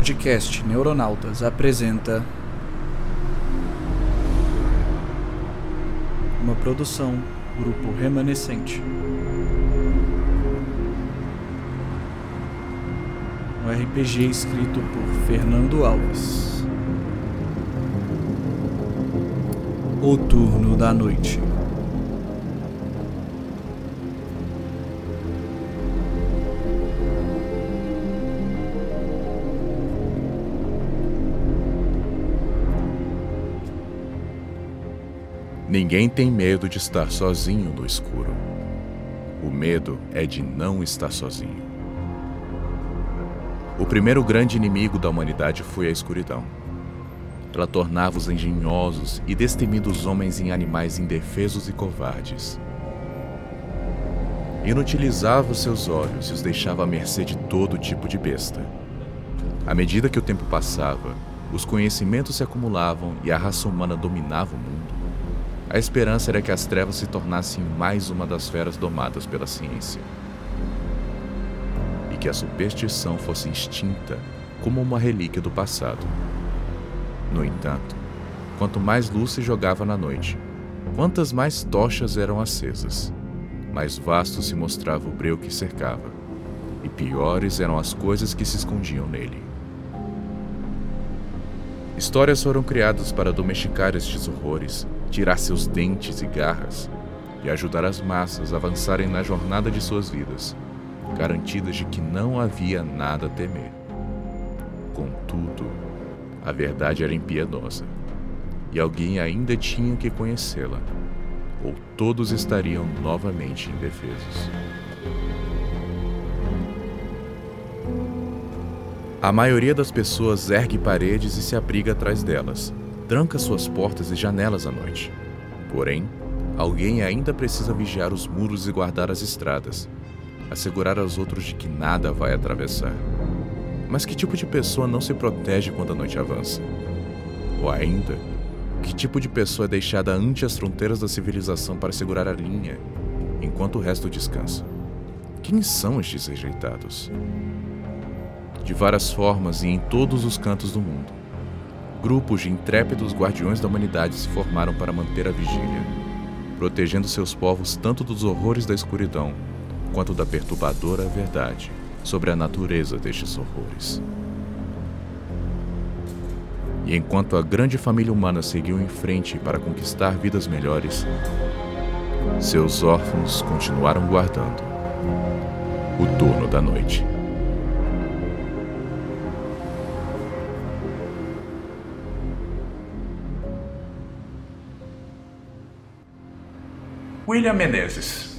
podcast Neuronautas apresenta uma produção Grupo Remanescente. Um RPG escrito por Fernando Alves. O Turno da Noite. Ninguém tem medo de estar sozinho no escuro. O medo é de não estar sozinho. O primeiro grande inimigo da humanidade foi a escuridão. Ela tornava os engenhosos e destemidos homens em animais indefesos e covardes. Inutilizava os seus olhos e os deixava à mercê de todo tipo de besta. À medida que o tempo passava, os conhecimentos se acumulavam e a raça humana dominava o mundo. A esperança era que as trevas se tornassem mais uma das feras domadas pela ciência. E que a superstição fosse extinta como uma relíquia do passado. No entanto, quanto mais luz se jogava na noite, quantas mais tochas eram acesas, mais vasto se mostrava o breu que cercava, e piores eram as coisas que se escondiam nele. Histórias foram criadas para domesticar estes horrores tirar seus dentes e garras e ajudar as massas a avançarem na jornada de suas vidas, garantidas de que não havia nada a temer. Contudo, a verdade era impiedosa e alguém ainda tinha que conhecê-la, ou todos estariam novamente indefesos. A maioria das pessoas ergue paredes e se abriga atrás delas, tranca suas portas e janelas à noite. Porém, alguém ainda precisa vigiar os muros e guardar as estradas, assegurar aos outros de que nada vai atravessar. Mas que tipo de pessoa não se protege quando a noite avança? Ou ainda, que tipo de pessoa é deixada ante as fronteiras da civilização para segurar a linha, enquanto o resto descansa? Quem são estes rejeitados? De várias formas e em todos os cantos do mundo, Grupos de intrépidos guardiões da humanidade se formaram para manter a vigília, protegendo seus povos tanto dos horrores da escuridão quanto da perturbadora verdade sobre a natureza destes horrores. E enquanto a grande família humana seguiu em frente para conquistar vidas melhores, seus órfãos continuaram guardando o turno da noite. William Menezes,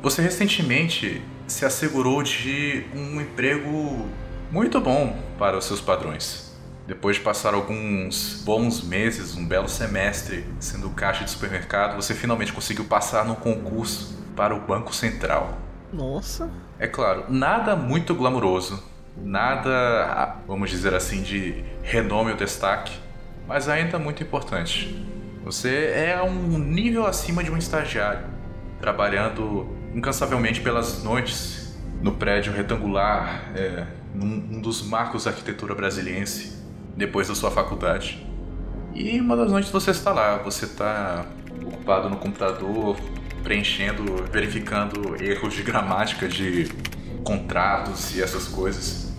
você recentemente se assegurou de um emprego muito bom para os seus padrões. Depois de passar alguns bons meses, um belo semestre sendo caixa de supermercado, você finalmente conseguiu passar no concurso para o Banco Central. Nossa! É claro, nada muito glamuroso, nada, vamos dizer assim, de renome ou destaque, mas ainda muito importante. Você é um nível acima de um estagiário, trabalhando incansavelmente pelas noites no prédio retangular, é, num, um dos marcos da arquitetura brasiliense, depois da sua faculdade. E uma das noites você está lá, você está ocupado no computador, preenchendo, verificando erros de gramática de contratos e essas coisas.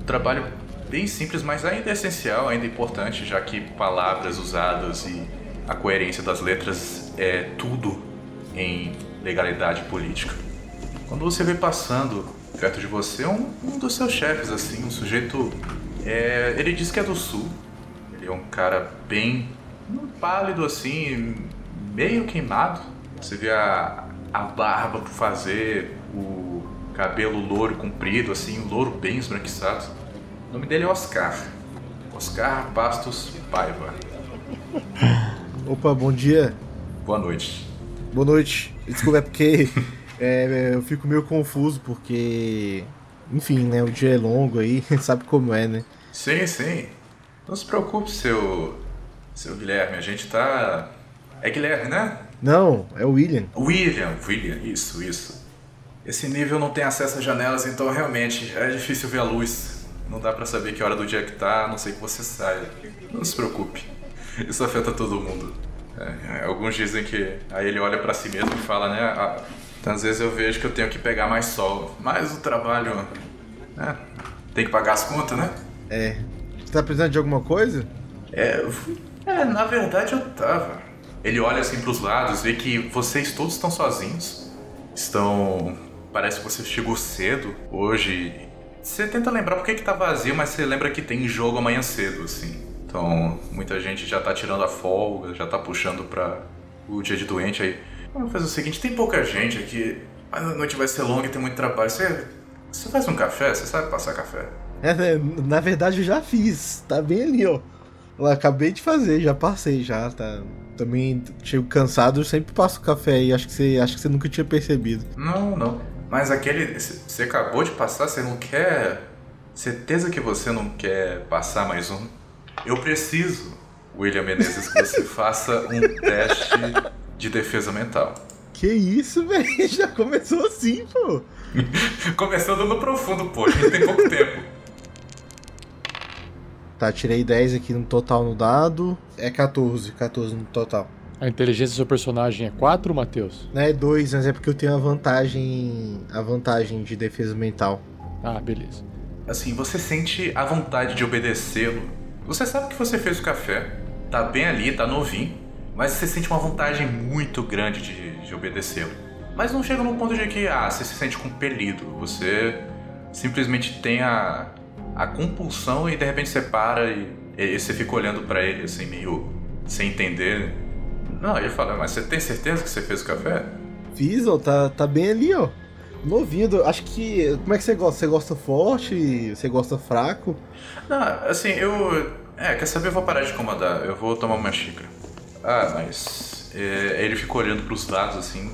Um trabalho bem simples, mas ainda essencial, ainda importante, já que palavras usadas e a coerência das letras é tudo em legalidade política. Quando você vê passando perto de você um, um dos seus chefes, assim, um sujeito. É, ele diz que é do sul. Ele é um cara bem pálido, assim, meio queimado. Você vê a, a barba por fazer, o cabelo louro comprido, assim, louro bem esbranquiçado. O nome dele é Oscar. Oscar Bastos Paiva. Opa, bom dia. Boa noite. Boa noite. Desculpa, é porque é, eu fico meio confuso, porque. Enfim, né? O dia é longo aí, sabe como é, né? Sim, sim. Não se preocupe, seu. Seu Guilherme, a gente tá. É Guilherme, né? Não, é o William. William, William, isso, isso. Esse nível não tem acesso às janelas, então realmente é difícil ver a luz. Não dá pra saber que hora do dia que tá, a não sei que você saia. Não se preocupe. Isso afeta todo mundo. É, alguns dizem que. Aí ele olha pra si mesmo e fala, né? Ah, então, às vezes eu vejo que eu tenho que pegar mais sol. Mas o trabalho. É, tem que pagar as contas, né? É. Você tá precisando de alguma coisa? É, é, na verdade eu tava. Ele olha assim pros lados, vê que vocês todos estão sozinhos. Estão. Parece que você chegou cedo hoje. Você tenta lembrar por que, que tá vazio, mas você lembra que tem jogo amanhã cedo, assim. Então, muita gente já tá tirando a folga, já tá puxando pra o dia de doente aí. Vamos fazer o seguinte, tem pouca gente aqui, mas a noite vai ser longa e tem muito trabalho. Você, você faz um café? Você sabe passar café? É, né, na verdade eu já fiz. Tá bem ali, ó. Eu acabei de fazer, já passei já, tá. Também chego cansado, eu sempre passo café aí, acho que você, acho que você nunca tinha percebido. Não, não. Mas aquele. Você acabou de passar, você não quer. Certeza que você não quer passar mais um? Eu preciso, William Menezes, que você faça um teste de defesa mental. Que isso, velho? Já começou assim, pô. Começando no profundo, pô. A gente tem pouco tempo. Tá, tirei 10 aqui no total no dado. É 14, 14 no total. A inteligência do seu personagem é 4, Matheus? Não é 2, mas é porque eu tenho a vantagem. a vantagem de defesa mental. Ah, beleza. Assim, você sente a vontade de obedecê-lo. Você sabe que você fez o café, tá bem ali, tá novinho, mas você sente uma vontade muito grande de, de obedecê-lo. Mas não chega no ponto de que, ah, você se sente compelido. Você simplesmente tem a, a compulsão e de repente você para e, e você fica olhando para ele assim, meio sem entender. Não, ele fala, mas você tem certeza que você fez o café? Fiz, ó, tá, tá bem ali, ó. Novinho, acho que. Como é que você gosta? Você gosta forte? Você gosta fraco? Não, assim, eu. É, quer saber? Eu vou parar de incomodar. Eu vou tomar uma xícara. Ah, mas. É, ele ficou olhando pros lados assim.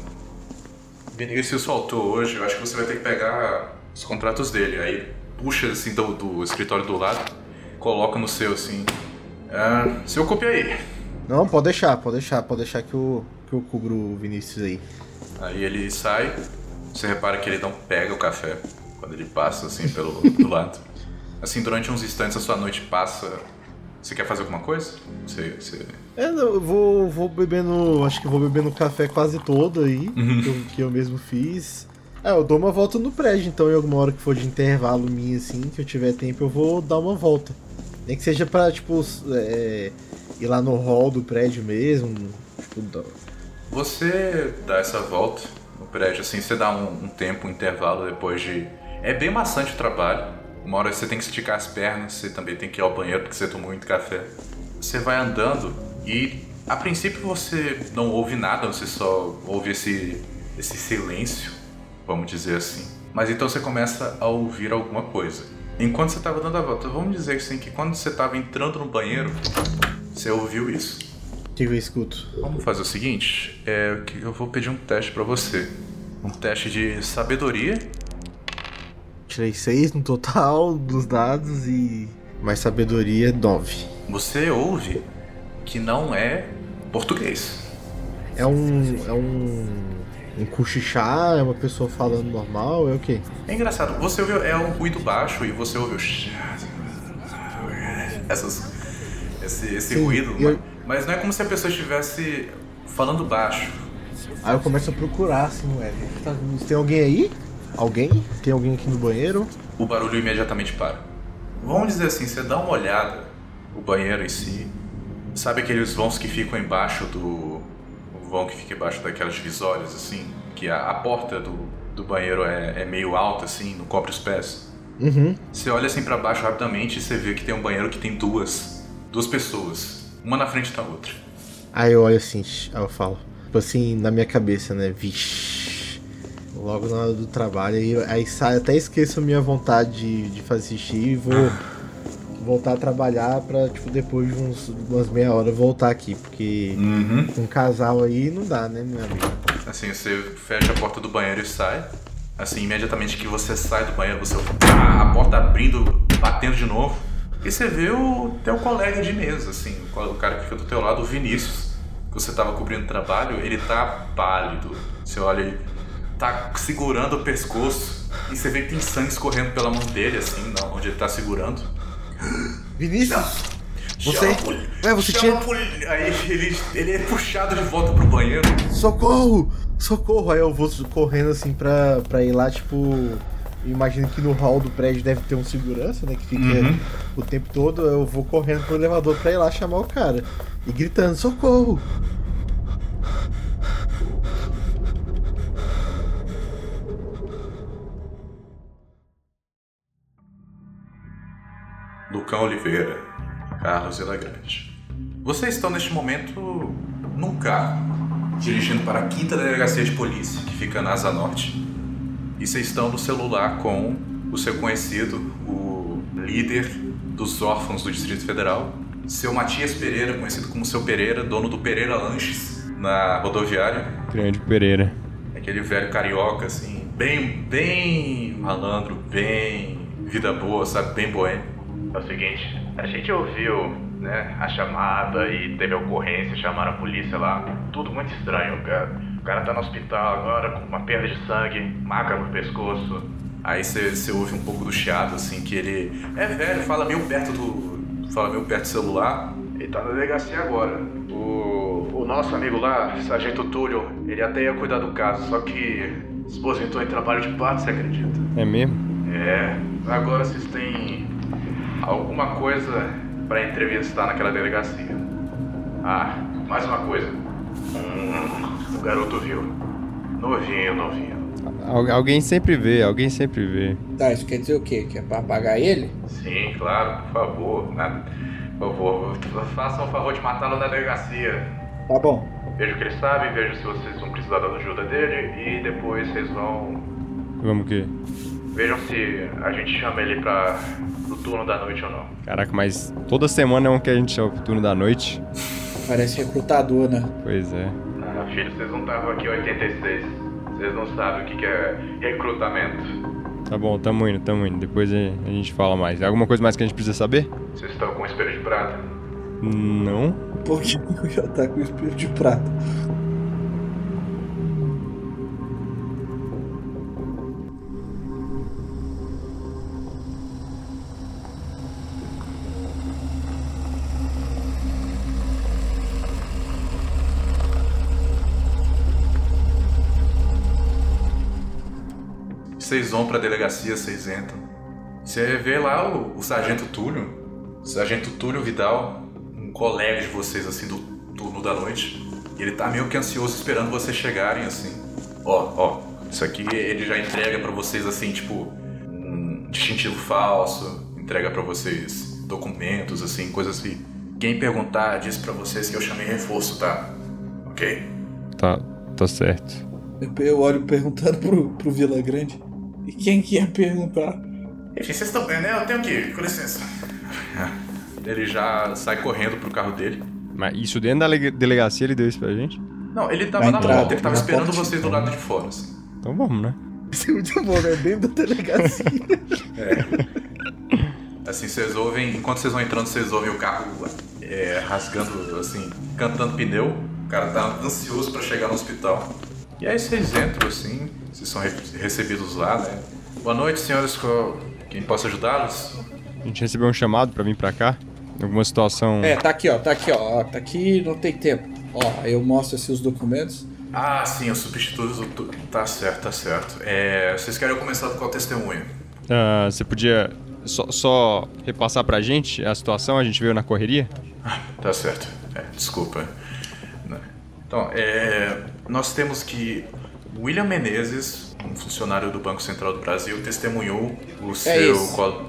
Vinícius faltou hoje, eu acho que você vai ter que pegar os contratos dele. Aí puxa assim do, do escritório do lado, coloca no seu assim. Ah, se ocupe aí. Não, pode deixar, pode deixar, pode deixar que eu, que eu cubro o Vinícius aí. Aí ele sai, você repara que ele não pega o café quando ele passa assim pelo do lado. Assim, durante uns instantes a sua noite passa. Você quer fazer alguma coisa? Você. você... É, não, eu vou, vou bebendo. Acho que vou bebendo café quase todo aí, Uhum. que, eu, que eu mesmo fiz. É, eu dou uma volta no prédio, então em alguma hora que for de intervalo minha, assim, que eu tiver tempo, eu vou dar uma volta. Nem que seja pra, tipo, é, ir lá no hall do prédio mesmo. Tipo, dar- Você dá essa volta prédio, assim, você dá um, um tempo, um intervalo depois de. É bem maçante o trabalho. Uma hora você tem que esticar as pernas, você também tem que ir ao banheiro porque você tomou muito café. Você vai andando e a princípio você não ouve nada, você só ouve esse, esse silêncio, vamos dizer assim. Mas então você começa a ouvir alguma coisa. Enquanto você estava dando a volta, vamos dizer assim que quando você estava entrando no banheiro, você ouviu isso. O que eu escuto? Vamos fazer o seguinte, é que eu vou pedir um teste pra você. Um teste de sabedoria. Tirei seis no total dos dados e. Mais sabedoria, nove. Você ouve que não é português. É um. É um. Um cochichar, é uma pessoa falando normal, é o quê? É engraçado, você ouviu é um ruído baixo e você ouviu essas esse, esse Sim, ruído, eu- mas não é como se a pessoa estivesse falando baixo. Aí eu começo a procurar assim, ué. tá- Tem alguém aí? Alguém? Tem alguém aqui no banheiro? O barulho imediatamente para. Vamos dizer assim, você dá uma olhada o banheiro em si. Sabe aqueles vãos que ficam embaixo do. O vão que fica embaixo daquelas divisórias, assim? Que a, a porta do, do banheiro é, é meio alta, assim, não cobre os pés. Uhum. Você olha assim pra baixo rapidamente e você vê que tem um banheiro que tem duas. Duas pessoas. Uma na frente da outra. Aí eu olho assim, aí eu falo. Tipo assim, na minha cabeça, né? Vixe. Logo na hora do trabalho, aí, aí sai, até esqueço a minha vontade de, de fazer xixi e vou voltar a trabalhar pra, tipo, depois de uns, umas meia hora voltar aqui, porque Uhum. com um casal aí não dá, né, meu amigo? Assim, você fecha a porta do banheiro e sai. Assim, imediatamente que você sai do banheiro, você pá, a porta abrindo, batendo de novo. E você vê o teu colega de mesa, assim, o cara que fica do teu lado, o Vinícius, que você tava cobrindo trabalho, ele tá pálido. Você olha e. tá segurando o pescoço e você vê que tem sangue escorrendo pela mão dele, assim, onde ele tá segurando. Vinícius, Você- Ué, você chama tinha- poli- Aí ele, ele é puxado de volta pro banheiro. socorro! Socorro! Aí eu vou correndo assim pra, pra ir lá, tipo. Imagino que no hall do prédio deve ter um segurança, né? Que fica Uhum. o tempo todo. Eu vou correndo pro elevador pra ir lá chamar o cara. E gritando, socorro! Lucão Oliveira, Carlos Elagrande. Vocês estão neste momento num carro, dirigindo para a quinta delegacia de polícia, que fica na Asa Norte. E vocês estão no celular com o seu conhecido, o líder dos órfãos do Distrito Federal, seu Matias Pereira, conhecido como seu Pereira, dono do Pereira Lanches na rodoviária. Grande Pereira. Aquele velho carioca, assim, bem, bem malandro, bem vida boa, sabe? Bem boêmio. É o seguinte, a gente ouviu, né, a chamada e teve a ocorrência, chamaram a polícia lá. Tudo muito estranho, cara. O cara tá no hospital agora com uma perda de sangue, maca no pescoço. Aí você ouve um pouco do chiado, assim, que ele é velho, fala meio perto do. fala meio perto do celular. Ele tá na delegacia agora. O, o nosso amigo lá, Sargento Túlio, ele até ia cuidar do caso, só que se aposentou em trabalho de parto, você acredita? É mesmo? É, agora vocês têm alguma coisa pra entrevistar naquela delegacia. Ah, mais uma coisa. Hum, o garoto viu. Novinho, novinho. Al- alguém sempre vê, alguém sempre vê. Tá, isso quer dizer o quê? Que é pra apagar ele? Sim, claro, por favor. né? Por favor, façam o favor de matá-lo na delegacia. Tá bom. Veja o que ele sabe, veja se vocês vão precisar da ajuda dele e depois vocês vão. Vamos o quê? Vejam se a gente chama ele pra. pro turno da noite ou não. Caraca, mas toda semana é um que a gente chama pro turno da noite. Parece recrutador, né? Pois é. Filho, vocês não estavam aqui em 86. Vocês não sabem o que que é recrutamento. Tá bom, tamo indo, tamo indo. Depois a gente fala mais. Alguma coisa mais que a gente precisa saber? Vocês estão com espelho de prata? Não. Por que eu já tá com o espelho de prata? Vocês vão pra delegacia, vocês entram. Você vê lá o, o Sargento Túlio, o Sargento Túlio Vidal, um colega de vocês, assim, do turno da noite. E ele tá meio que ansioso esperando vocês chegarem, assim. Ó, ó, isso aqui ele já entrega pra vocês, assim, tipo, um distintivo falso, entrega pra vocês documentos, assim, coisas que. Quem perguntar, diz pra vocês que eu chamei reforço, tá? Ok? Tá, tá certo. Eu olho perguntando pro, pro Vila Grande. E quem que ia perguntar? Vocês estão vendo, né? Eu tenho que ir, com licença. Ele já sai correndo pro carro dele. Mas isso dentro da lega- delegacia ele deu isso pra gente? Não, ele tava Na porta, ele tava esperando porta. vocês do lado de fora, assim. Então vamos, né? Isso é muito bom, né? Dentro da delegacia. Assim, vocês ouvem, enquanto vocês vão entrando, vocês ouvem o carro é, rasgando, assim, cantando pneu. O cara tá ansioso pra chegar no hospital. E aí vocês entram, assim, vocês são re- recebidos lá, né? Boa noite, senhores. Quem possa ajudá-los? A gente recebeu um chamado pra vir pra cá. Alguma situação. É, tá aqui, ó. Tá aqui, ó. Tá aqui, não tem tempo. Ó, aí eu mostro assim os documentos. Ah, sim, o substituto. do Tá certo, tá certo. É, vocês querem começar com qual testemunho? Ah, você podia só, só repassar pra gente a situação? A gente veio na correria? Tá certo. É, desculpa. Então, é, nós temos que William Menezes, um funcionário do Banco Central do Brasil, testemunhou o seu isso. co-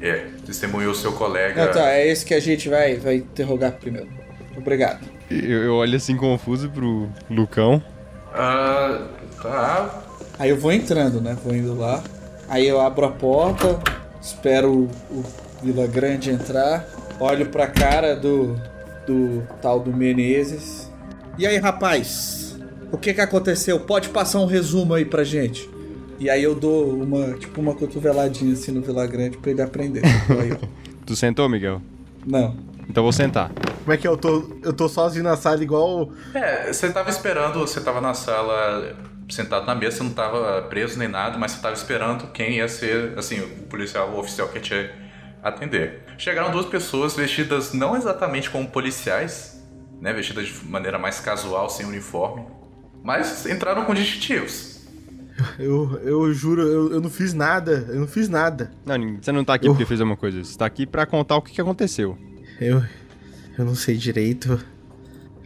é, testemunhou o seu colega. Não, tá, é esse que a gente vai, vai interrogar primeiro. Obrigado. Eu, eu olho assim confuso pro Lucão. Ah, tá. Aí eu vou entrando, né? Vou indo lá. Aí eu abro a porta, espero o, o Vila Grande entrar, olho pra cara do, do tal do Menezes. E aí, rapaz? O que que aconteceu? Pode passar um resumo aí pra gente. E aí eu dou uma, tipo, uma cotoveladinha assim no Vila Grande pra ele aprender. Aí. Tu sentou, Miguel? Não. Então eu vou sentar. Como é que eu tô? Eu tô sozinho na sala igual. É, você tava esperando, você tava na sala sentado na mesa, você não tava preso nem nada, mas você tava esperando quem ia ser, assim, o policial, o oficial que ia te atender. Chegaram duas pessoas vestidas não exatamente como policiais, né, vestidas de maneira mais casual, sem uniforme, mas entraram com distintivos. Eu, eu juro, eu, eu não fiz nada. Eu não fiz nada. Não, você não tá aqui Eu- porque fez alguma coisa. Você tá aqui pra contar o que, que aconteceu. Eu. Eu não sei direito.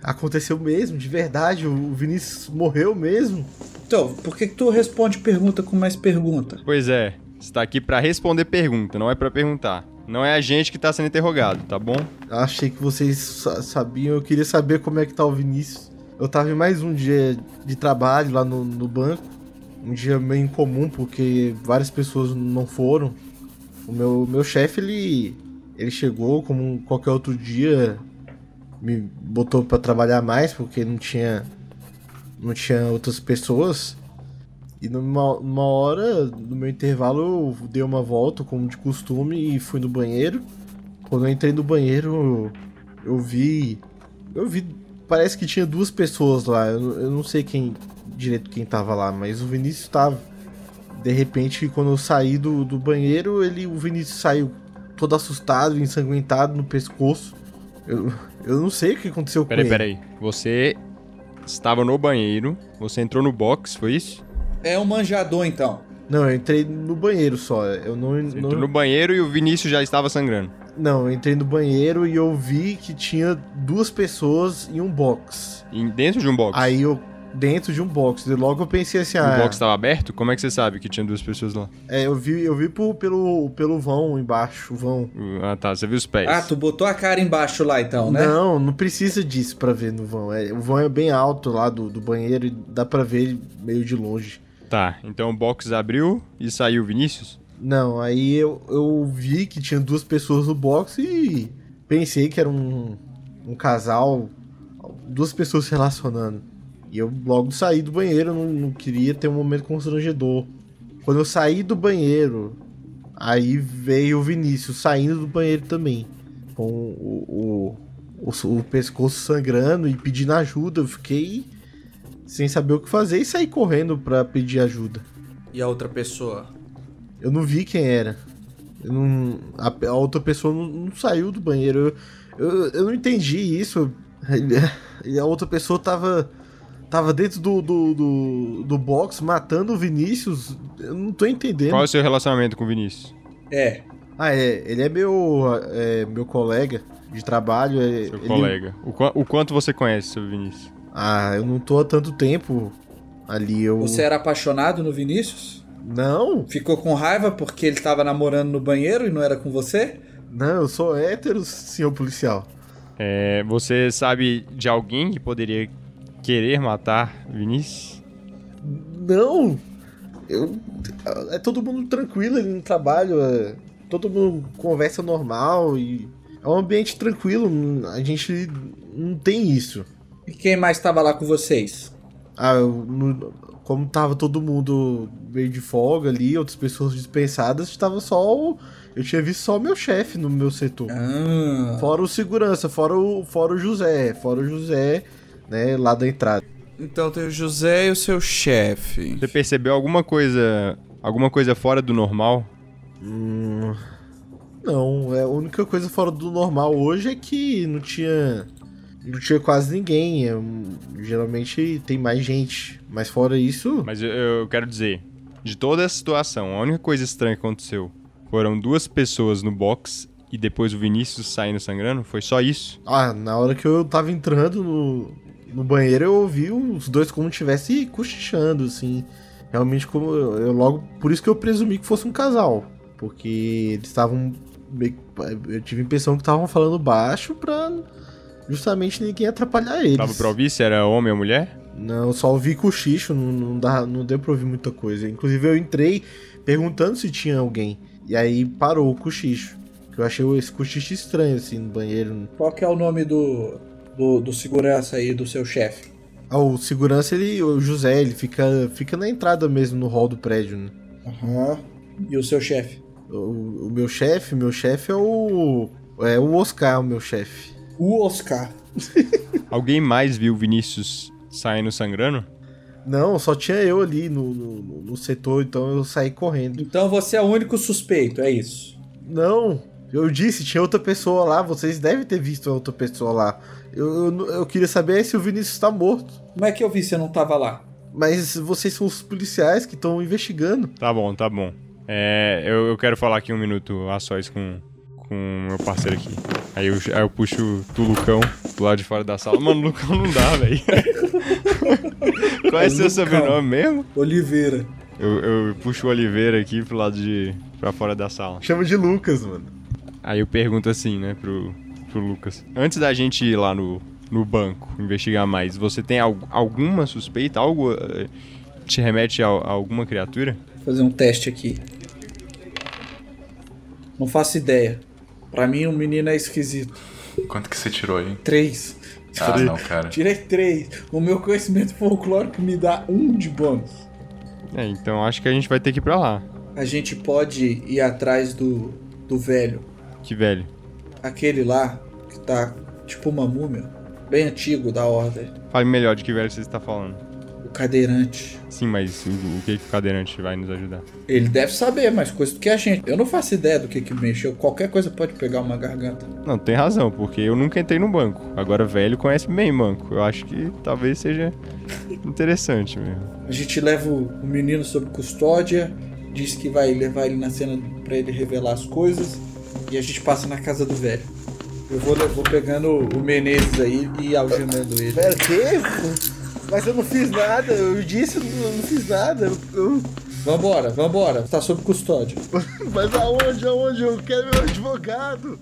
Aconteceu mesmo, de verdade. O Vinícius morreu mesmo. Então, por que, que tu responde pergunta com mais pergunta? Pois é, você tá aqui pra responder pergunta, não é pra perguntar. Não é a gente que tá sendo interrogado, tá bom? Achei que vocês sa- sabiam. Eu queria saber como é que tá o Vinícius. Eu tava em mais um dia de trabalho lá no, no banco. Um dia meio incomum, porque várias pessoas não foram. O meu, meu chefe, ele, ele chegou como qualquer outro dia. Me botou pra trabalhar mais, porque não tinha, não tinha outras pessoas. E numa, numa hora, no meu intervalo, eu dei uma volta, como de costume, e fui no banheiro. Quando eu entrei no banheiro, eu vi. Eu vi. Parece que tinha duas pessoas lá. Eu, não- eu não sei quem direito quem tava lá, mas o Vinícius tava. De repente, quando eu saí do, do banheiro, ele, o Vinícius saiu todo assustado, ensanguentado no pescoço. Eu, eu não sei o que aconteceu Peraí, com ele. peraí. Você estava no banheiro, você entrou no box, foi isso? É um manjador, então. Não, eu entrei no banheiro só. Eu não, Você não, entrou no banheiro e o Vinícius já estava sangrando. não, eu entrei no banheiro e eu vi que tinha duas pessoas em um box. E dentro de um box. Aí eu. Dentro de um box. E logo eu pensei assim, o ah. box estava aberto? Como é que você sabe que tinha duas pessoas lá? É, eu vi, eu vi por- pelo, pelo vão embaixo, o vão. Ah, tá. Você viu os pés. Ah, tu botou a cara embaixo lá, então, né? Não, não precisa disso pra ver no vão. É, o vão é bem alto lá do, do banheiro e dá pra ver meio de longe. Tá. Então o box abriu e saiu o Vinícius? Não, aí eu, eu vi que tinha duas pessoas no box e pensei que era um, um casal, duas pessoas se relacionando. E eu logo saí do banheiro, não, não queria ter um momento constrangedor. Quando eu saí do banheiro, aí veio o Vinícius saindo do banheiro também. Com o, o, o, o pescoço sangrando e pedindo ajuda. Eu fiquei sem saber o que fazer e saí correndo pra pedir ajuda. E a outra pessoa? Eu não vi quem era. Eu não- a, a outra pessoa não, não saiu do banheiro. Eu, eu, eu não entendi isso. E a outra pessoa tava. Tava dentro do, do, do, do box matando o Vinícius. Eu não tô entendendo. Qual é o seu relacionamento com o Vinícius? É. Ah, é. Ele é meu, é, meu colega de trabalho. é- Seu ele- colega. O, o quanto você conhece seu Vinícius? Ah, eu não tô há tanto tempo ali. Eu... Você era apaixonado no Vinícius? Não, Ficou com raiva porque ele tava namorando no banheiro e não era com você? não, eu sou hétero, senhor policial. É, você sabe de alguém que poderia querer matar Vinícius? Não! Eu, é todo mundo tranquilo ali no trabalho, é, todo mundo conversa normal e é um ambiente tranquilo, a gente não tem isso. E quem mais tava lá com vocês? Ah, eu, no- como tava todo mundo meio de folga ali, outras pessoas dispensadas, estava só o, eu tinha visto só o meu chefe no meu setor. Ah. Fora o segurança, fora o, fora o José, fora o José, né, lá da entrada. Então tem o José e o seu chefe. Você percebeu alguma coisa, alguma coisa fora do normal? Hum, não, é, a única coisa fora do normal hoje é que não tinha. Não tinha quase ninguém. é, geralmente tem mais gente. Mas fora isso. Mas eu, eu quero dizer, de toda a situação, a única coisa estranha que aconteceu foram duas pessoas no box e depois o Vinícius saindo sangrando? Foi só isso? Ah, na hora que eu tava entrando no, no banheiro, eu ouvi os dois como tivesse cochichando, assim. Realmente, como eu, eu logo. Por isso que eu presumi que fosse um casal. Porque eles estavam. Eu tive a impressão que estavam falando baixo pra justamente ninguém atrapalhar eles. Tava pra ouvir se era homem ou mulher? Não, só ouvi cochicho, não, não, dá, não deu pra ouvir muita coisa. Inclusive eu entrei perguntando se tinha alguém. E aí parou o cochicho. Que eu achei esse cochicho estranho, assim, no banheiro. Qual que é o nome do, do, do segurança aí, do seu chefe? Ah, o segurança, ele, o José, ele fica, fica na entrada mesmo, no hall do prédio, né? Aham. E o seu chefe? O, o meu chefe, meu chefe é o. É o Oscar, o meu chefe. O Oscar. Alguém mais viu o Vinícius saindo sangrando? Não, só tinha eu ali no, no, no setor, então eu saí correndo. Então você é o único suspeito, é isso. Não, eu disse, tinha outra pessoa lá, vocês devem ter visto a outra pessoa lá. Eu, eu, eu queria saber se o Vinícius tá morto. Como é que eu vi se eu não tava lá? Mas vocês são os policiais que estão investigando. Tá bom, tá bom. É, eu, eu quero falar aqui um minuto a sós com com meu parceiro aqui. Aí eu, aí eu puxo o Lucão do lado de fora da sala. Mano, Lucão não dá, velho. Qual é, seu sobrenome mesmo? Oliveira. Eu, eu puxo o Oliveira aqui pro lado de. pra fora da sala. Chama de Lucas, mano. Aí eu pergunto assim, né, pro, pro Lucas. Antes da gente ir lá no, no banco investigar mais, você tem al alguma suspeita? Algo uh, te remete a, a alguma criatura? Vou fazer um teste aqui. Não faço ideia. Pra mim, o um menino é esquisito. Quanto que você tirou aí? Três. Ah, Tirei, não, cara. Tirei três. O meu conhecimento folclórico me dá um de bônus. É, então acho que a gente vai ter que ir pra lá. A gente pode ir atrás do, do velho. Que velho? Aquele lá, que tá tipo uma múmia. Bem antigo da ordem. Fale melhor de que velho você está falando cadeirante. Sim, mas o, que, que o cadeirante vai nos ajudar? Ele deve saber mais coisas do que a gente. Eu não faço ideia do que que mexeu. Qualquer coisa pode pegar uma garganta. Não, tem razão, porque eu nunca entrei no banco. Agora, velho conhece bem banco. Eu acho que talvez seja interessante mesmo. A gente leva o menino sob custódia, diz que vai levar ele na cena para ele revelar as coisas, e a gente passa na casa do velho. Eu vou, vou pegando o Menezes aí e algemando ele. Pera, que? Mas eu não fiz nada, eu disse, eu não fiz nada. Eu... Vambora, vambora, tá sob custódia. Mas aonde, aonde? Eu quero meu advogado.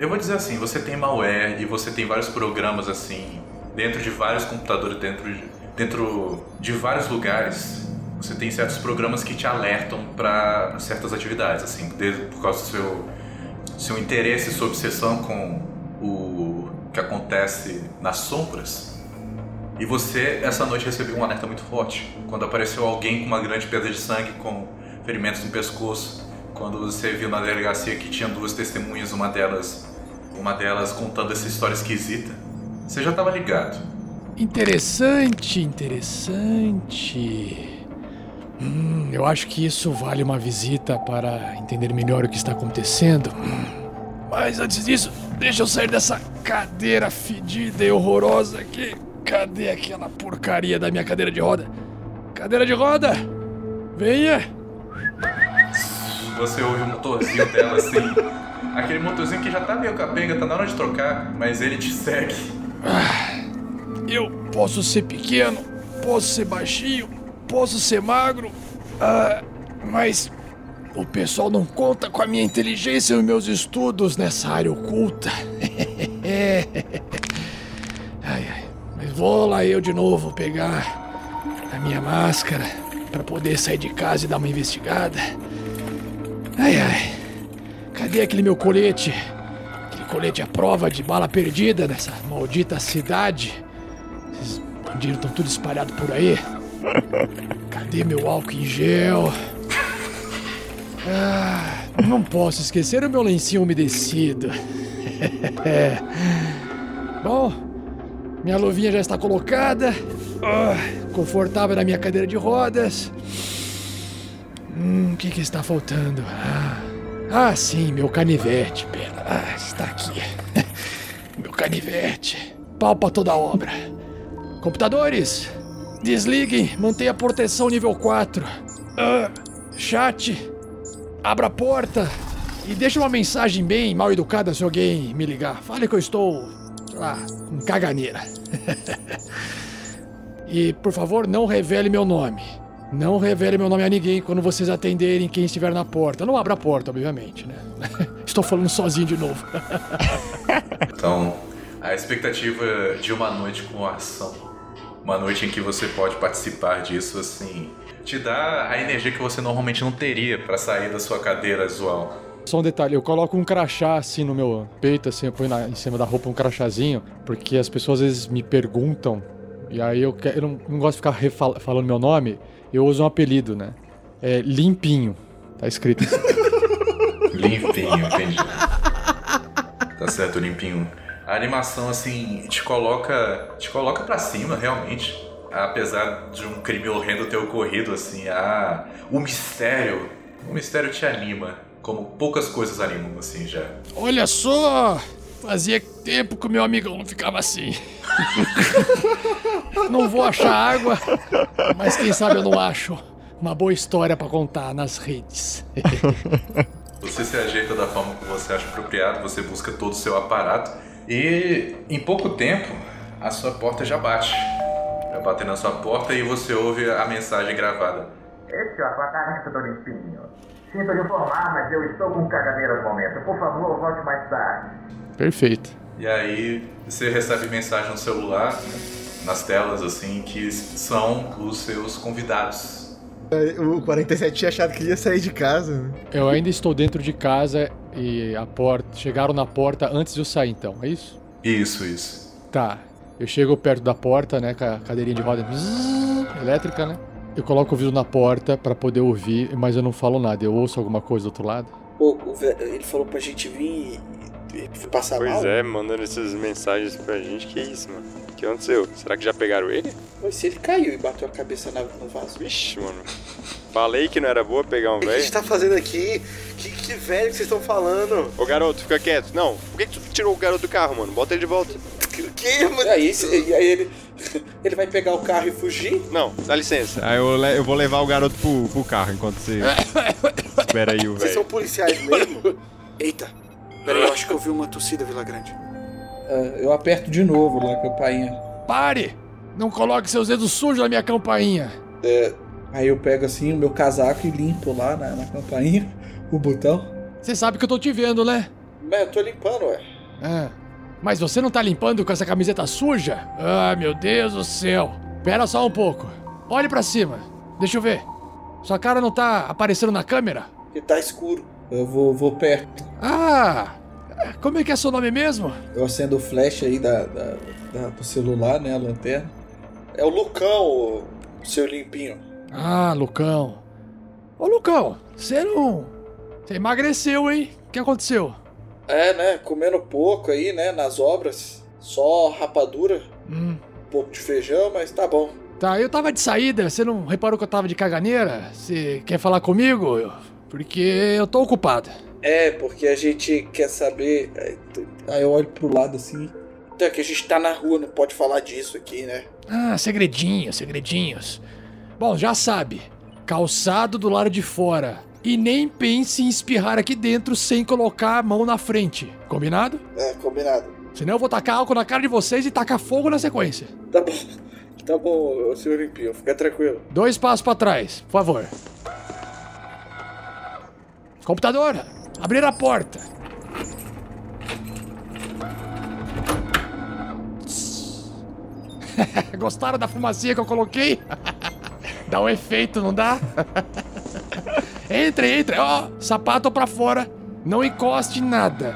Eu vou dizer assim, você tem malware e você tem vários programas assim dentro de vários computadores, dentro de, dentro de vários lugares, você tem certos programas que te alertam para certas atividades, assim, por causa do seu, seu interesse, sua obsessão com o que acontece nas sombras. E você, essa noite, recebeu um alerta muito forte. Quando apareceu alguém com uma grande pedra de sangue, com ferimentos no pescoço. Quando você viu na delegacia que tinha duas testemunhas, uma delas, uma delas contando essa história esquisita. Você já estava ligado. Interessante, interessante. Hum, eu acho que isso vale uma visita para entender melhor o que está acontecendo. Mas antes disso, deixa eu sair dessa cadeira fedida e horrorosa aqui. Cadê aquela porcaria da minha cadeira de roda? Cadeira de roda! Venha! Você ouve o motorzinho dela assim. Aquele motorzinho que já tá meio capenga, tá na hora de trocar, mas ele te segue. Ah, eu posso ser pequeno, posso ser baixinho, posso ser magro, ah, mas o pessoal não conta com a minha inteligência e os meus estudos nessa área oculta. ai, ai, mas vou lá eu de novo pegar a minha máscara para poder sair de casa e dar uma investigada. Ai, ai, cadê aquele meu colete? Colete à prova de bala perdida nessa maldita cidade. Esses bandidos estão tudo espalhados por aí. Cadê meu álcool em gel? Ah, não posso esquecer o meu lencinho umedecido. Bom, minha luvinha já está colocada. Ah, confortável na minha cadeira de rodas. Hum, o que, que está faltando? Ah. Ah, sim, meu canivete. Pera, ah, está aqui. meu canivete. Pau pra toda a obra. Computadores, desliguem, mantenha a proteção nível 4. Ah, chat, abra a porta e deixe uma mensagem bem mal educada se alguém me ligar. Fale que eu estou, sei lá, com caganeira. e, por favor, não revele meu nome. Não revele meu nome a ninguém quando vocês atenderem quem estiver na porta. Não abra a porta, obviamente, né? Estou falando sozinho de novo. então, a expectativa de uma noite com ação, uma noite em que você pode participar disso, assim, te dá a energia que você normalmente não teria para sair da sua cadeira usual. Só um detalhe, eu coloco um crachá assim no meu peito, assim, eu ponho na, em cima da roupa um crachazinho, porque as pessoas às vezes me perguntam E aí eu, quero, eu não, não gosto de ficar falando meu nome, eu uso um apelido, né? É Limpinho. Tá escrito assim. Limpinho, entendi. Tá certo, limpinho. A animação, assim, te coloca. te coloca pra cima, realmente. Apesar de um crime horrendo ter ocorrido, assim, a, o mistério. O mistério te anima. Como poucas coisas animam, assim, já. Olha só! Fazia tempo que o meu amigão não ficava assim. não vou achar água, mas quem sabe eu não acho uma boa história pra contar nas redes. Você se ajeita da forma que você acha apropriado, você busca todo o seu aparato e em pouco tempo a sua porta já bate. Já bate na sua porta e você ouve a mensagem gravada. Esse é o apartamento do Limpinho. Sinto lhe informar, mas eu estou com caganeira no momento. Por favor, volte mais tarde. Perfeito. E aí você recebe mensagem no celular, nas telas assim, que são os seus convidados. O 47 tinha achado que ia sair de casa. né? Eu ainda estou dentro de casa e a porta. Chegaram na porta antes de eu sair, então, é isso? Isso, isso. Tá. Eu chego perto da porta, né, com a cadeirinha de roda elétrica, né? Eu coloco o vidro na porta pra poder ouvir, mas eu não falo nada. Eu ouço alguma coisa do outro lado. Pô, o ele falou pra gente vir passar mal. Pois é, mandando essas mensagens pra gente. Que isso, mano? O que aconteceu? Será que já pegaram ele? Mas se ele caiu e bateu a cabeça na- no vaso. Vixe, mano. Falei que não era boa pegar um O que a velho. gente tá fazendo aqui? Que, que velho que vocês estão falando? Ô garoto, fica quieto. Não, por que, que tu tirou o garoto do carro, mano? Bota ele de volta. O que, mano? E aí, e aí ele, ele vai pegar o carro e fugir? Não, dá licença. Aí eu, le- eu vou levar o garoto pro, pro carro enquanto você. Espera aí o Vocês são velho. policiais mesmo? Eita, peraí, eu acho que eu vi uma tossida, Vila Grande. Ah, eu aperto de novo lá a campainha. Pare! Não coloque seus dedos sujos na minha campainha. Aí eu pego assim o meu casaco e limpo lá na, na campainha o botão. Você sabe que eu tô te vendo, né? Mas eu tô limpando, ué. Ah, mas você não tá limpando com essa camiseta suja? Ah, meu Deus do céu. Pera só um pouco. Olhe pra cima. Deixa eu ver. Sua cara não tá aparecendo na câmera? E tá escuro. Eu vou, vou perto. Ah! Como é que é seu nome mesmo? Eu acendo o flash aí da, da- da- do celular, né? A lanterna. É o Lucão, o seu limpinho. Ah, Lucão. Ô, Lucão, você não. Você emagreceu, hein? O que aconteceu? É, né? Comendo pouco aí, né? Nas obras. Só rapadura. Hum. Um pouco de feijão, mas tá bom. Tá, eu tava de saída, você não reparou que eu tava de caganeira? Você quer falar comigo? Porque eu tô ocupado. É, porque a gente quer saber. Aí t- Aí eu olho pro lado assim. Então é que a gente tá na rua, não pode falar disso aqui, né? Ah, segredinhos, segredinhos. Bom, já sabe. Calçado do lado de fora. E nem pense em espirrar aqui dentro sem colocar a mão na frente. Combinado? É, combinado. Senão eu vou tacar álcool na cara de vocês e tacar fogo na sequência. Tá bom. Tá bom, senhor limpinho, fica tranquilo. Dois passos pra trás, por favor. Computador, abrir a porta. Gostaram da fumacinha que eu coloquei? dá um efeito, não dá? entre, entre. Ó, sapato pra fora. Não encoste nada.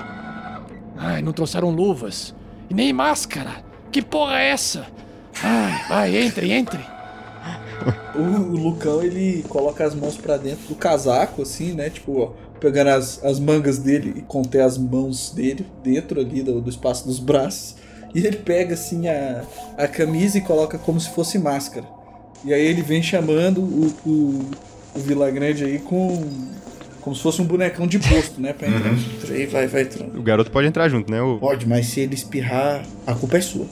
Ai, não trouxeram luvas. E nem máscara. Que porra é essa? Ai, vai, entre, entre. O, o Lucão, ele coloca as mãos pra dentro do casaco, assim, né? Tipo, ó, pegando as, as mangas dele e contém as mãos dele dentro ali do, do espaço dos braços. E ele pega, assim, a, a camisa e coloca como se fosse máscara. E aí ele vem chamando o, o, o Vila Grande aí com. Como se fosse um bonecão de posto, né? Pra entrar. Aí vai, vai entrando. O garoto pode entrar junto, né? ô? Pode, mas se ele espirrar, a culpa é sua.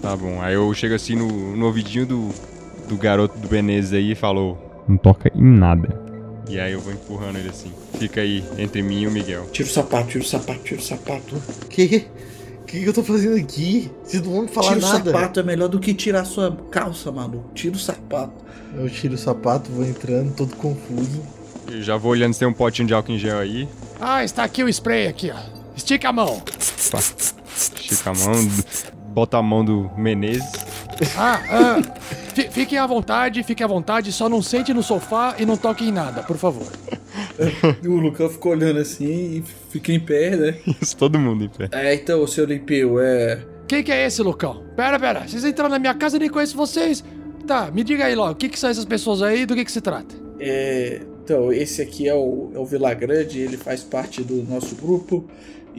Tá bom. Aí eu chego assim no, no ouvidinho do, do garoto do Benezes aí e falo: Não toca em nada. E aí eu vou empurrando ele assim. Fica aí entre mim e o Miguel. Tira o sapato, tira o sapato, tira o sapato. Que? O que, que eu tô fazendo aqui? Vocês não vão me falar Tira o nada. sapato é melhor do que tirar sua calça, maluco. Tira o sapato. Eu tiro o sapato, vou entrando, todo confuso. Eu já vou olhando se tem um potinho de álcool em gel aí. Ah, está aqui o spray aqui, ó. Estica a mão. Pá. Estica a mão, bota a mão do Menezes. Ah, ah. Fi- Fiquem à vontade, fiquem à vontade, só não sente no sofá e não toque em nada, por favor. O Lucão ficou olhando assim e fica em pé, né? Isso, todo mundo em pé. É, então, seu Limpeu, é. quem que é esse, Lucão? Pera, pera, vocês entraram na minha casa e nem conheço vocês. Tá, me diga aí logo, o que, que são essas pessoas aí e do que, que se trata? É, então, esse aqui é o, é o Vilagrande, ele faz parte do nosso grupo.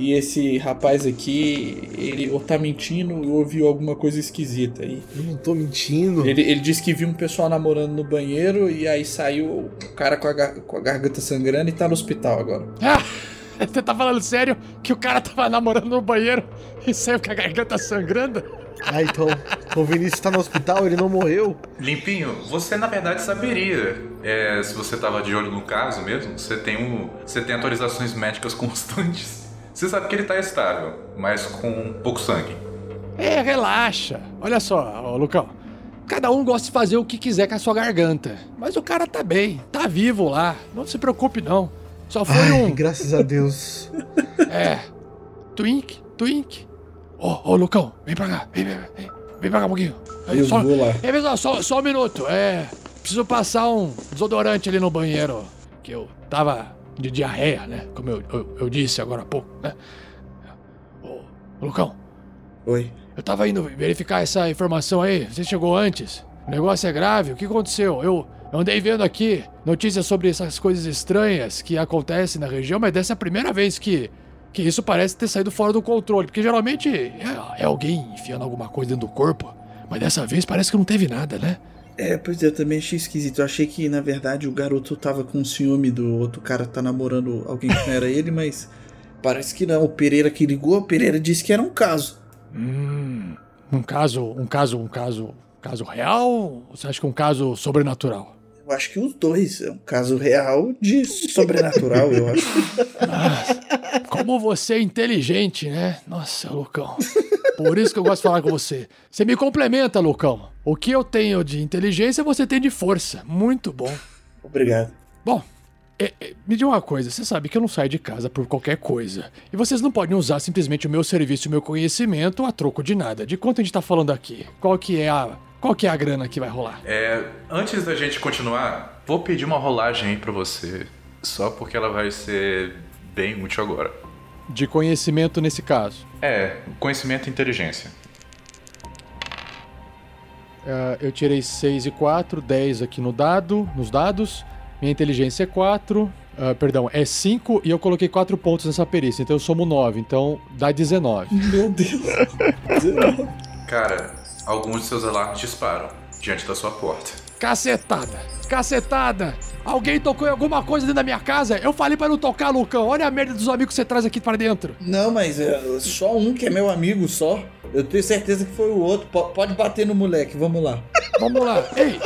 E esse rapaz aqui, ele ou tá mentindo ou ouviu alguma coisa esquisita aí. Eu não tô mentindo. Ele, ele disse que viu um pessoal namorando no banheiro e aí saiu o cara com a, gar- com a garganta sangrando e tá no hospital agora. Ah, você tá falando sério que o cara tava namorando no banheiro e saiu com a garganta sangrando? Ah, então. O Vinícius tá no hospital, ele não morreu. Limpinho, você na verdade saberia. É, se você tava de olho no caso mesmo, você tem, um, você tem atualizações médicas constantes. Você sabe que ele tá estável, mas com pouco sangue. É, relaxa. Olha só, ô, Lucão. Cada um gosta de fazer o que quiser com a sua garganta. Mas o cara tá bem, tá vivo lá. Não se preocupe, não. Só foi Ai, um. graças a Deus. É. Twink, twink. Ô, ô, Lucão, vem pra cá. Vem, vem, vem. Vem pra cá um pouquinho. Eu só, vou lá. É, pessoal, só, só um minuto. É. Preciso passar um desodorante ali no banheiro. Que eu tava de diarreia, né? Como eu, eu, eu disse agora há pouco, né? Ô, Lucão, Oi. eu tava indo verificar essa informação aí. Você chegou antes. O negócio é grave. O que aconteceu? Eu, eu andei vendo aqui notícias sobre essas coisas estranhas que acontecem na região, mas dessa é a primeira vez que, que isso parece ter saído fora do controle. Porque geralmente é, é alguém enfiando alguma coisa dentro do corpo. Mas dessa vez parece que não teve nada, né? É, pois é, eu também achei esquisito. Eu achei que, na verdade, o garoto tava com ciúme do outro cara tá namorando alguém que não era ele, mas parece que não. O Pereira que ligou, o Pereira disse que era um caso. Hum. Um caso, um caso, um caso, caso real? Ou você acha que é um caso sobrenatural? Eu acho que os dois. É um caso real de sobrenatural, eu acho. Como você é inteligente, né? Nossa, Lucão. Por isso que eu gosto de falar com você. Você me complementa, Lucão. O que eu tenho de inteligência, você tem de força. Muito bom. Obrigado. Bom, é, é, me diga uma coisa. Você sabe que eu não saio de casa por qualquer coisa. E vocês não podem usar simplesmente o meu serviço e o meu conhecimento a troco de nada. De quanto a gente tá falando aqui? Qual que é a... Qual que é a grana que vai rolar? É, antes da gente continuar, vou pedir uma rolagem aí pra você. Só porque ela vai ser bem útil agora. De conhecimento nesse caso. É, conhecimento e inteligência. Ah, eu tirei 6 e 4, 10 aqui no dado, nos dados. Minha inteligência é 4. ah, perdão, é 5 e eu coloquei 4 pontos nessa perícia, então eu somo 9, então dá 19. Meu Deus. Cara, alguns de seus alarmes disparam diante da sua porta. Cacetada! Cacetada! Alguém tocou em alguma coisa dentro da minha casa? Eu falei pra não tocar, Lucão. Olha a merda dos amigos que você traz aqui pra dentro. Não, mas é só um que é meu amigo só. Eu tenho certeza que foi o outro. Po- pode bater no moleque, vamos lá. Vamos lá. Ei,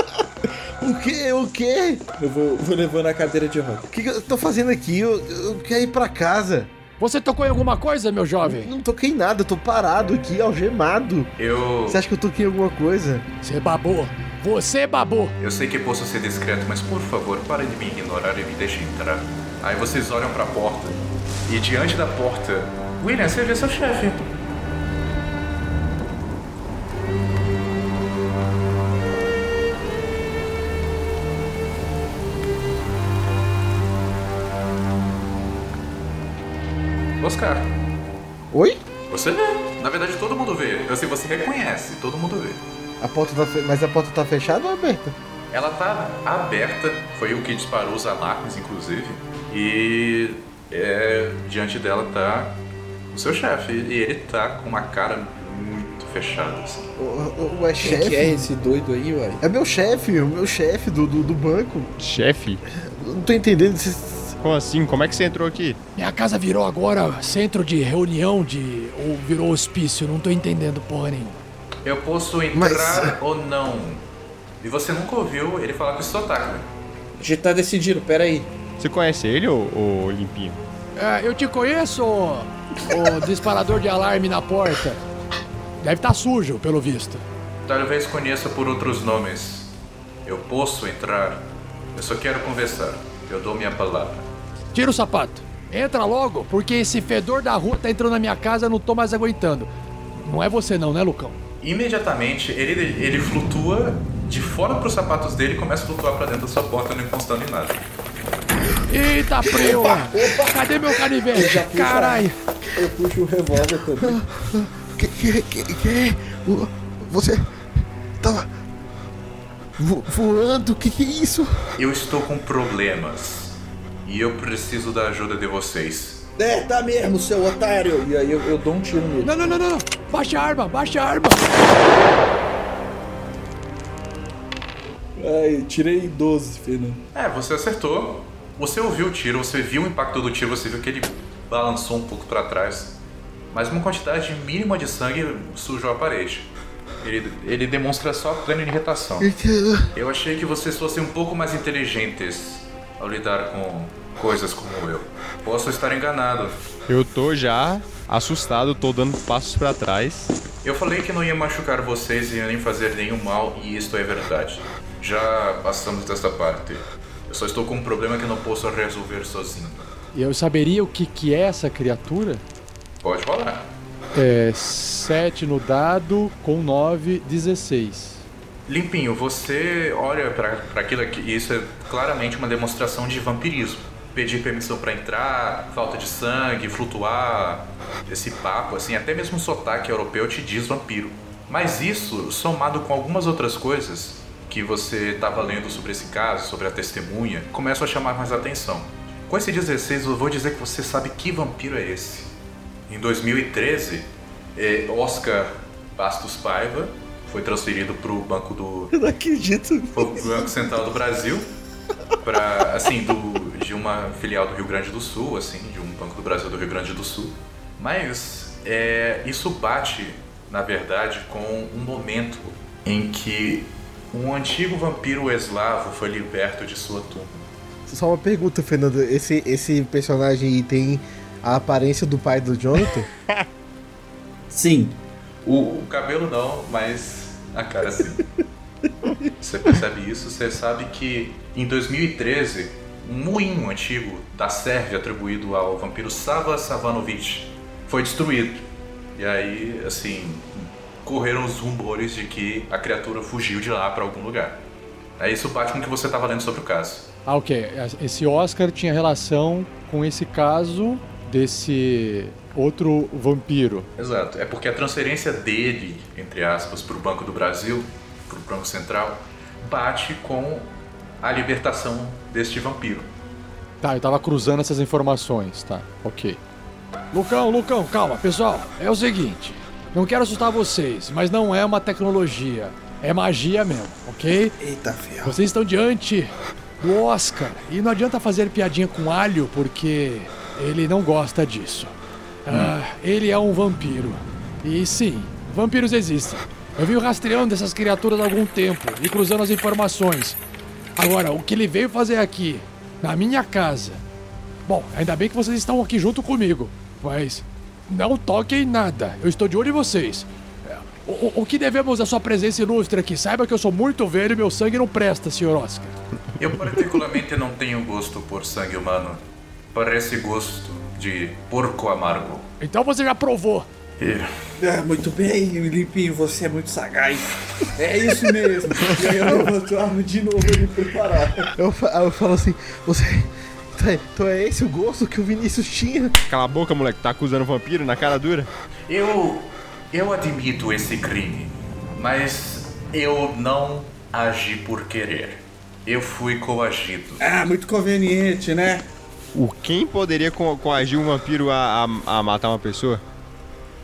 O quê? O quê? Eu vou, vou levando a cadeira de roda. O que, que eu tô fazendo aqui? Eu, eu quero ir pra casa. você tocou em alguma coisa, meu jovem? Não toquei em nada, eu tô parado aqui, algemado. Eu. Você acha que eu toquei em alguma coisa? Você babou. Você babou. Eu sei que posso ser discreto, mas por favor, parem de me ignorar e me deixem entrar. Aí vocês olham pra porta. E diante da porta. William, você vê seu chefe. Oscar, Oi? você vê. Na verdade, todo mundo vê. Assim, você reconhece, todo mundo vê. A porta tá fe... Mas a porta tá fechada ou aberta? Ela tá aberta, foi o que disparou os alarmes, inclusive. E é, diante dela tá o seu chefe. E ele tá com uma cara muito fechada, assim. O, o, o é Quem que é chefe? esse doido aí, uai? É meu chefe, o meu chefe do, do, do banco. Chefe? Não tô entendendo. Como assim? Como é que você entrou aqui? Minha casa virou agora centro de reunião de. ou virou hospício. Não tô entendendo porra nenhuma. Eu posso entrar Mas- ou não. E você nunca ouviu ele falar com esse sotaque, né? A gente tá decidindo, peraí. Você conhece ele, ô, ô Limpinho? É, eu te conheço, ô disparador de alarme na porta. Deve estar sujo, pelo visto. Talvez conheça por outros nomes. Eu posso entrar. Eu só quero conversar. Eu dou minha palavra. Tira o sapato. Entra logo, porque esse fedor da rua tá entrando na minha casa e eu não tô mais aguentando. Não é você não, né, Lucão? Imediatamente, ele, ele flutua de fora pros sapatos dele e começa a flutuar pra dentro da sua porta, não encostando em nada. Eita, preula! Cadê meu canivete? Caralho! Eu puxo o revólver também. Que, que, que, que? O- Você tava vo- voando? Que que é isso? Eu estou com problemas e eu preciso da ajuda de vocês. É, tá mesmo, seu otário. E aí eu, eu dou um tiro nele. Não, não, não, não, não. Baixa a arma, baixa a arma. Ai, tirei 12, Fernando. É, você acertou. Você ouviu o tiro, você viu o impacto do tiro, você viu que ele balançou um pouco para trás. Mas uma quantidade mínima de sangue sujou a parede. Ele, ele demonstra só plena irritação. Eu achei que vocês fossem um pouco mais inteligentes ao lidar com coisas como eu. Posso estar enganado. Eu tô já assustado, tô dando passos pra trás. Eu falei que não ia machucar vocês e nem fazer nenhum mal, e isto é verdade. Já passamos dessa parte. Eu só estou com um problema que não posso resolver sozinho. E eu saberia o que, que é essa criatura? Pode rolar. É 7 no dado com 9, 16. Limpinho, você olha pra aquilo aqui, e isso é claramente uma demonstração de vampirismo. Pedir permissão pra entrar, falta de sangue, flutuar, esse papo, assim, até mesmo o sotaque europeu te diz vampiro. Mas isso, somado com algumas outras coisas que você estava lendo sobre esse caso, sobre a testemunha, começa a chamar mais atenção. Com esse 16, eu vou dizer que você sabe que vampiro é esse. Em 2013, eh, Oscar Bastos Paiva foi transferido para o Banco do Eu não acredito. pro Banco Central do Brasil, para assim do de uma filial do Rio Grande do Sul, assim, de um Banco do Brasil do Rio Grande do Sul. Mas é, isso bate, na verdade, com um momento em que um antigo vampiro eslavo foi liberto de sua tumba. Só uma pergunta, Fernando. Esse, esse personagem aí tem a aparência do pai do Jonathan? Sim. O, o cabelo não, mas a cara sim. Você percebe isso? Você sabe que em 2013, um moinho antigo da Sérvia atribuído ao vampiro Sava Savanovic foi destruído. E aí, assim, correram os rumores de que a criatura fugiu de lá para algum lugar. Aí isso bate com o que você estava lendo sobre o caso. Ah, ok. Esse Oscar tinha relação com esse caso desse outro vampiro. Exato. É porque a transferência dele, entre aspas, para o Banco do Brasil, para o Banco Central, bate com a libertação deste vampiro. Tá, eu tava cruzando essas informações, tá, ok. Lucão, Lucão, calma, pessoal. É o seguinte, não quero assustar vocês, mas não é uma tecnologia. É magia mesmo, ok? Eita, ferro. Vocês estão diante do Oscar e não adianta fazer piadinha com alho porque ele não gosta disso. Ah, ele é um vampiro. E sim, vampiros existem. Eu venho rastreando essas criaturas há algum tempo e cruzando as informações. Agora, o que ele veio fazer aqui, na minha casa? Bom, ainda bem que vocês estão aqui junto comigo, mas não toquem em nada. Eu estou de olho em vocês. O, o- o que devemos da sua presença ilustre aqui? Saiba que eu sou muito velho e meu sangue não presta, Sr. Oscar. Eu particularmente não tenho gosto por sangue humano. Parece gosto de porco amargo. Então você já provou. Ah, muito bem, Limpinho, você é muito sagaz. É isso mesmo. E aí eu levanto a arma de novo ali preparar. Eu, eu falo assim, você. Então é- Então é esse o gosto que o Vinícius tinha? Cala a boca, moleque, tá acusando vampiro na cara dura? eu eu admito esse crime, mas eu não agi por querer. Eu fui coagido. Ah, muito conveniente, né? O quem poderia co- coagir um vampiro a, a, a matar uma pessoa?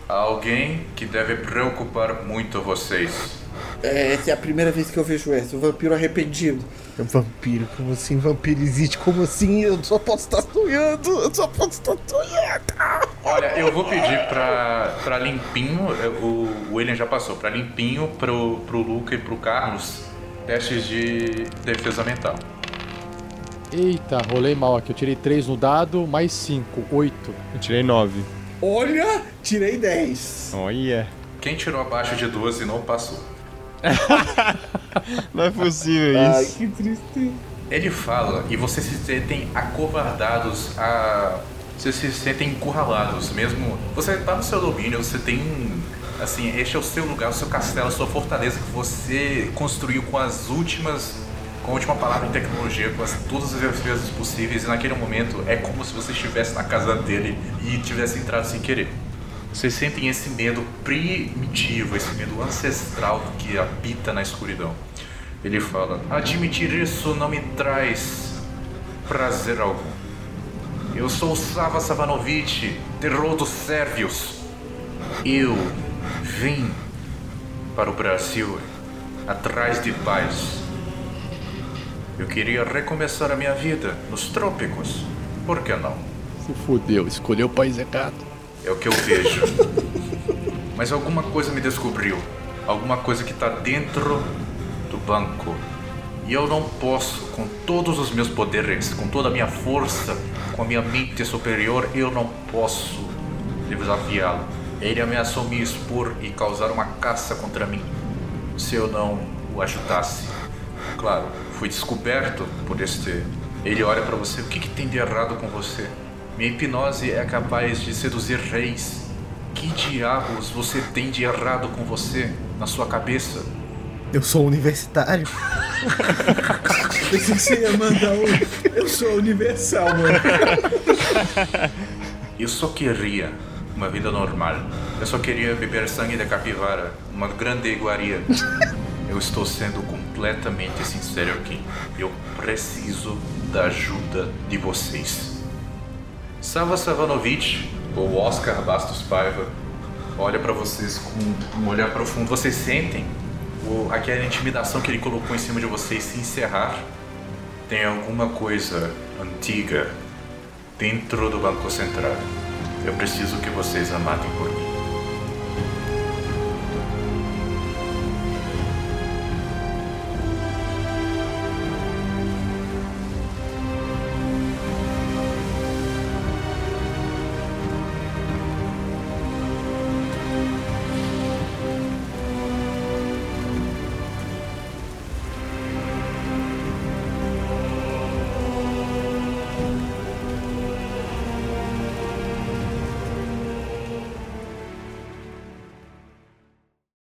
Alguém que deve preocupar muito vocês. É, essa é a primeira vez que eu vejo essa. O vampiro arrependido. Vampiro, como assim? Vampiro existe? Como assim? Eu só posso estar sonhando! Eu só posso estar sonhando! Olha, eu vou pedir pra, pra Limpinho, o William já passou, pra Limpinho, pro, pro Luca e pro Carlos, testes de defesa mental. Eita, rolei mal aqui. Eu tirei 3 no dado, mais 5, 8. Eu tirei 9. Olha, tirei 10. Olha. Quem tirou abaixo de 12 não passou. Não é possível Ai, isso. que triste. Ele fala e vocês se sentem acovardados, a... vocês se sentem encurralados mesmo. Você tá no seu domínio, você tem. Assim, este é o seu lugar, o seu castelo, a sua fortaleza que você construiu com as últimas. Última palavra em tecnologia, com as, todas as defesas possíveis, e naquele momento é como se você estivesse na casa dele e tivesse entrado sem querer. Vocês sentem esse medo primitivo, esse medo ancestral que habita na escuridão. Ele fala: Admitir isso não me traz prazer algum. Eu sou Sava Savanovic, terror dos sérvios. Eu vim para o Brasil atrás de paz. Eu queria recomeçar a minha vida nos trópicos. Por que não? Se fudeu, escolheu o país errado. É o que eu vejo. Mas alguma coisa me descobriu. Alguma coisa que está dentro do banco. E eu não posso, com todos os meus poderes, com toda a minha força, com a minha mente superior, eu não posso desafiá-lo. Ele ameaçou me expor e causar uma caça contra mim se eu não o ajudasse. Claro, fui descoberto por este. Ele olha para você: o que, que tem de errado com você? Minha hipnose é capaz de seduzir reis. Que diabos você tem de errado com você, na sua cabeça? Eu sou universitário. Pensei que você ia mandar um. Eu sou universal, mano. Eu só queria uma vida normal. Eu só queria beber sangue da capivara, uma grande iguaria. Eu estou sendo completamente sincero aqui. Eu preciso da ajuda de vocês. Sava Savanovic, ou Oscar Bastos Paiva, olha para vocês com um olhar profundo. Vocês sentem o, aquela intimidação que ele colocou em cima de vocês se encerrar? Tem alguma coisa antiga dentro do Banco Central. Eu preciso que vocês a matem mim.